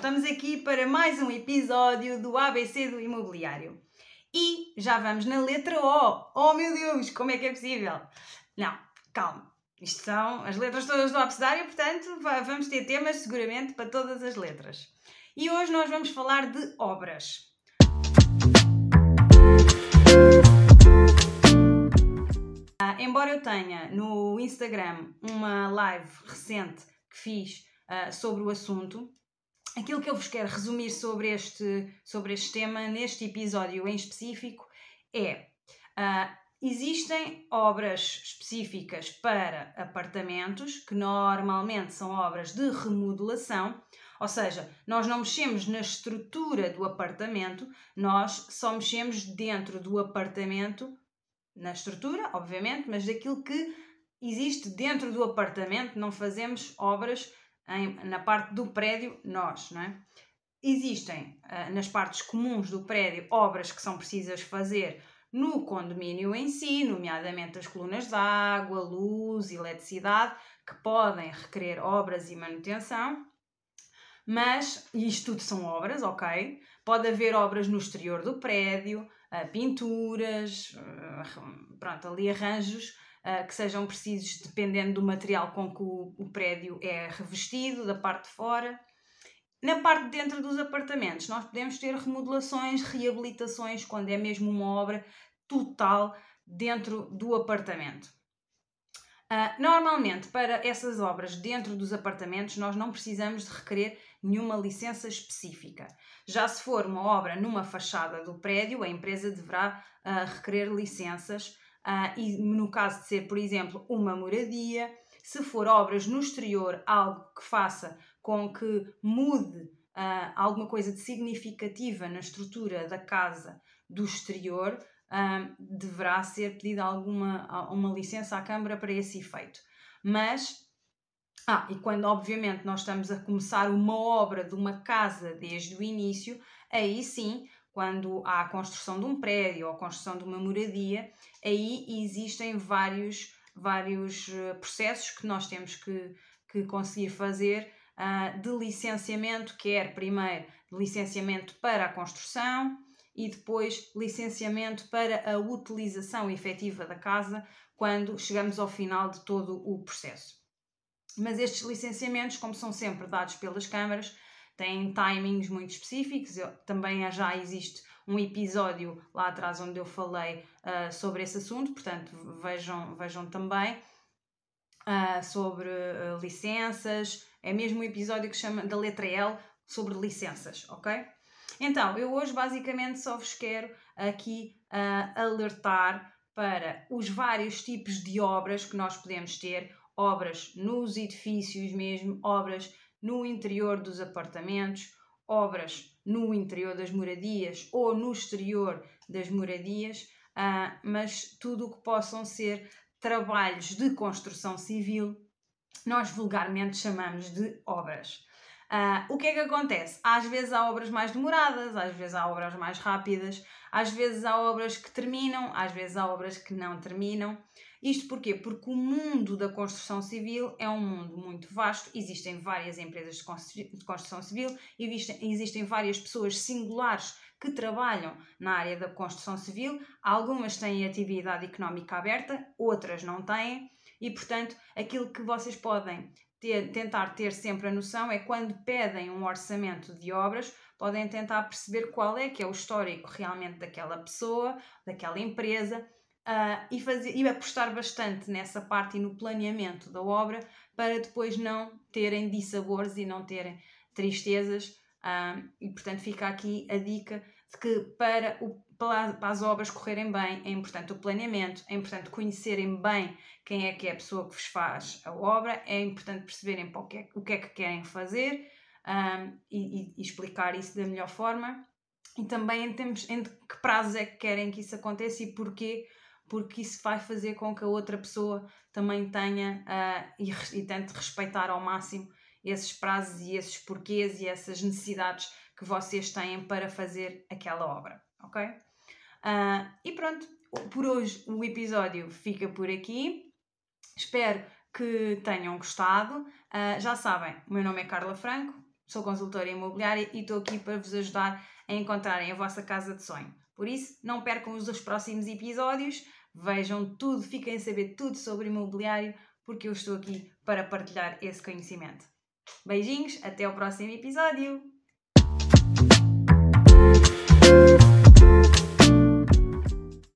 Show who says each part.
Speaker 1: estamos aqui para mais um episódio do ABC do Imobiliário. E já vamos na letra O. Oh meu Deus, como é que é possível? Não, calma. Isto são as letras todas do abecedário, portanto vamos ter temas seguramente para todas as letras. E hoje nós vamos falar de obras. Ah, embora eu tenha no Instagram uma live recente que fiz uh, sobre o assunto, aquilo que eu vos quero resumir sobre este, sobre este tema, neste episódio em específico, é. Uh, existem obras específicas para apartamentos, que normalmente são obras de remodelação, ou seja, nós não mexemos na estrutura do apartamento, nós só mexemos dentro do apartamento, na estrutura, obviamente, mas daquilo que existe dentro do apartamento, não fazemos obras em, na parte do prédio, nós, não é? Existem uh, nas partes comuns do prédio obras que são precisas fazer no condomínio em si, nomeadamente as colunas de água, luz, eletricidade, que podem requerer obras e manutenção. Mas isto tudo são obras, ok? Pode haver obras no exterior do prédio, uh, pinturas, uh, pronto, ali arranjos uh, que sejam precisos dependendo do material com que o, o prédio é revestido, da parte de fora. Na parte de dentro dos apartamentos, nós podemos ter remodelações, reabilitações, quando é mesmo uma obra total dentro do apartamento. Uh, normalmente, para essas obras dentro dos apartamentos, nós não precisamos de requerer nenhuma licença específica. Já se for uma obra numa fachada do prédio, a empresa deverá uh, requerer licenças Uh, e no caso de ser, por exemplo, uma moradia, se for obras no exterior, algo que faça com que mude uh, alguma coisa de significativa na estrutura da casa do exterior, uh, deverá ser pedida alguma uma licença à Câmara para esse efeito. Mas, ah, e quando obviamente nós estamos a começar uma obra de uma casa desde o início, aí sim quando há a construção de um prédio ou a construção de uma moradia, aí existem vários, vários eh, processos que nós temos que, que conseguir fazer uh, de licenciamento, quer primeiro licenciamento para a construção e depois licenciamento para a utilização efetiva da casa quando chegamos ao final de todo o processo. Mas estes licenciamentos, como são sempre dados pelas câmaras, têm timings muito específicos. Eu, também já existe um episódio lá atrás onde eu falei uh, sobre esse assunto, portanto vejam, vejam também uh, sobre uh, licenças. É mesmo um episódio que chama da letra L sobre licenças, ok? Então, eu hoje basicamente só vos quero aqui alertar para os vários tipos de obras que nós podemos ter, obras nos edifícios mesmo, obras no interior dos apartamentos, obras no interior das moradias ou no exterior das moradias, uh, mas tudo o que possam ser trabalhos de construção civil, nós vulgarmente chamamos de obras. Uh, o que é que acontece? Às vezes há obras mais demoradas, às vezes há obras mais rápidas, às vezes há obras que terminam, às vezes há obras que não terminam. Isto porquê? Porque o mundo da construção civil é um mundo muito vasto, existem várias empresas de construção civil, existem, existem várias pessoas singulares que trabalham na área da construção civil, algumas têm atividade económica aberta, outras não têm, e portanto aquilo que vocês podem ter, tentar ter sempre a noção é quando pedem um orçamento de obras, podem tentar perceber qual é que é o histórico realmente daquela pessoa, daquela empresa uh, e, fazer, e apostar bastante nessa parte e no planeamento da obra para depois não terem dissabores e não terem tristezas. Uh, e portanto fica aqui a dica de que para, o, para as obras correrem bem é importante o planeamento, é importante conhecerem bem quem é que é a pessoa que vos faz a obra, é importante perceberem o que é, o que, é que querem fazer um, ah, e, e, explicar isso da melhor forma e também em, termos, em que prazos é que querem que isso aconteça e porquê porque isso vai fazer com que a outra pessoa também tenha uh, e, e tente respeitar ao máximo esses prazos e esses porquês e essas necessidades que vocês têm para fazer aquela obra, ok? Uh, e pronto, por hoje o episódio fica por aqui. Espero que tenham gostado. Uh, já sabem, o meu nome é Carla Franco, sou consultora imobiliária e estou aqui para vos ajudar a encontrarem a vossa casa de sonho. Por isso, não percam os próximos episódios, vejam tudo, fiquem a saber tudo sobre imobiliário, porque eu estou aqui para partilhar esse conhecimento. Beijinhos, até o próximo episódio!